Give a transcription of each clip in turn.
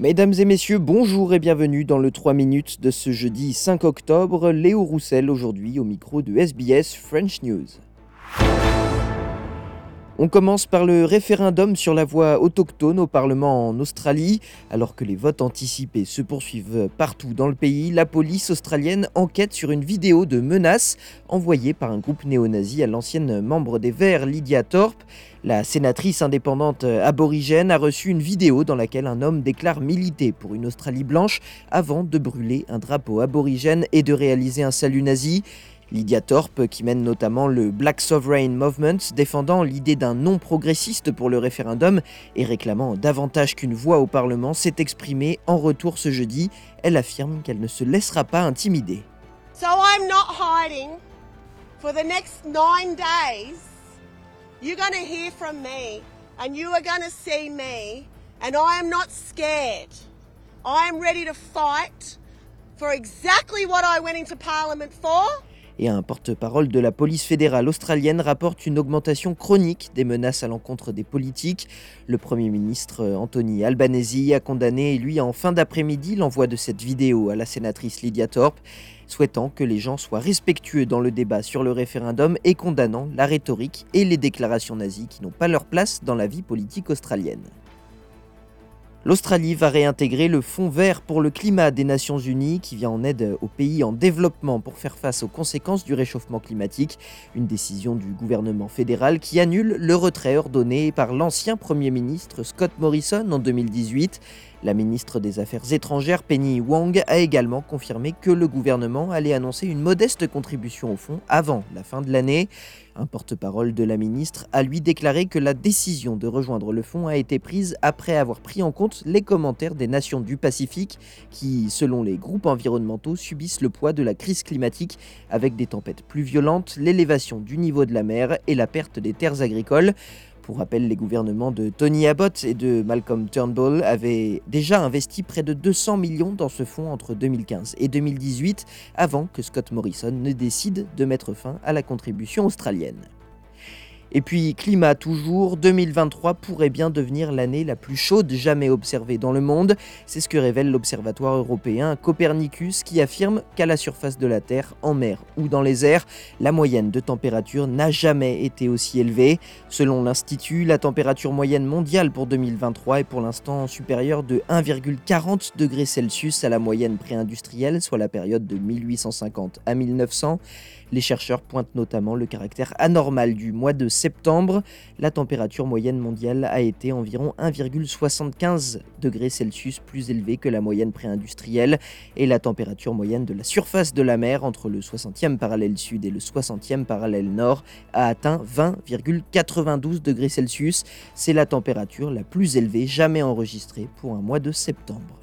Mesdames et messieurs, bonjour et bienvenue dans le 3 minutes de ce jeudi 5 octobre. Léo Roussel aujourd'hui au micro de SBS French News. On commence par le référendum sur la voie autochtone au Parlement en Australie. Alors que les votes anticipés se poursuivent partout dans le pays, la police australienne enquête sur une vidéo de menace envoyée par un groupe néo-nazi à l'ancienne membre des Verts, Lydia Thorpe. La sénatrice indépendante aborigène a reçu une vidéo dans laquelle un homme déclare militer pour une Australie blanche avant de brûler un drapeau aborigène et de réaliser un salut nazi. Lydia Thorpe, qui mène notamment le Black Sovereign Movement, défendant l'idée d'un non progressiste pour le référendum et réclamant davantage qu'une voix au Parlement, s'est exprimée en retour ce jeudi. Elle affirme qu'elle ne se laissera pas intimider. So I'm not hiding. For the next nine days, you're going to hear from me and you are going to see me, and I am not scared. I am ready to fight for exactly what I went into Parliament for. Et un porte-parole de la police fédérale australienne rapporte une augmentation chronique des menaces à l'encontre des politiques. Le Premier ministre Anthony Albanese a condamné, lui, en fin d'après-midi, l'envoi de cette vidéo à la sénatrice Lydia Thorpe souhaitant que les gens soient respectueux dans le débat sur le référendum et condamnant la rhétorique et les déclarations nazies qui n'ont pas leur place dans la vie politique australienne. L'Australie va réintégrer le Fonds vert pour le climat des Nations Unies qui vient en aide aux pays en développement pour faire face aux conséquences du réchauffement climatique, une décision du gouvernement fédéral qui annule le retrait ordonné par l'ancien Premier ministre Scott Morrison en 2018. La ministre des Affaires étrangères Penny Wong a également confirmé que le gouvernement allait annoncer une modeste contribution au fonds avant la fin de l'année. Un porte-parole de la ministre a lui déclaré que la décision de rejoindre le fonds a été prise après avoir pris en compte les commentaires des nations du Pacifique qui, selon les groupes environnementaux, subissent le poids de la crise climatique avec des tempêtes plus violentes, l'élévation du niveau de la mer et la perte des terres agricoles. Pour rappel, les gouvernements de Tony Abbott et de Malcolm Turnbull avaient déjà investi près de 200 millions dans ce fonds entre 2015 et 2018, avant que Scott Morrison ne décide de mettre fin à la contribution australienne. Et puis, climat toujours, 2023 pourrait bien devenir l'année la plus chaude jamais observée dans le monde. C'est ce que révèle l'Observatoire européen Copernicus qui affirme qu'à la surface de la Terre, en mer ou dans les airs, la moyenne de température n'a jamais été aussi élevée. Selon l'Institut, la température moyenne mondiale pour 2023 est pour l'instant supérieure de 1,40 degrés Celsius à la moyenne préindustrielle, soit la période de 1850 à 1900. Les chercheurs pointent notamment le caractère anormal du mois de septembre. La température moyenne mondiale a été environ 1,75 degrés Celsius plus élevée que la moyenne préindustrielle et la température moyenne de la surface de la mer entre le 60e parallèle sud et le 60e parallèle nord a atteint 20,92 degrés Celsius. C'est la température la plus élevée jamais enregistrée pour un mois de septembre.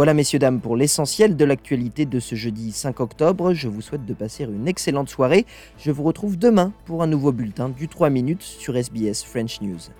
Voilà messieurs dames pour l'essentiel de l'actualité de ce jeudi 5 octobre. Je vous souhaite de passer une excellente soirée. Je vous retrouve demain pour un nouveau bulletin du 3 minutes sur SBS French News.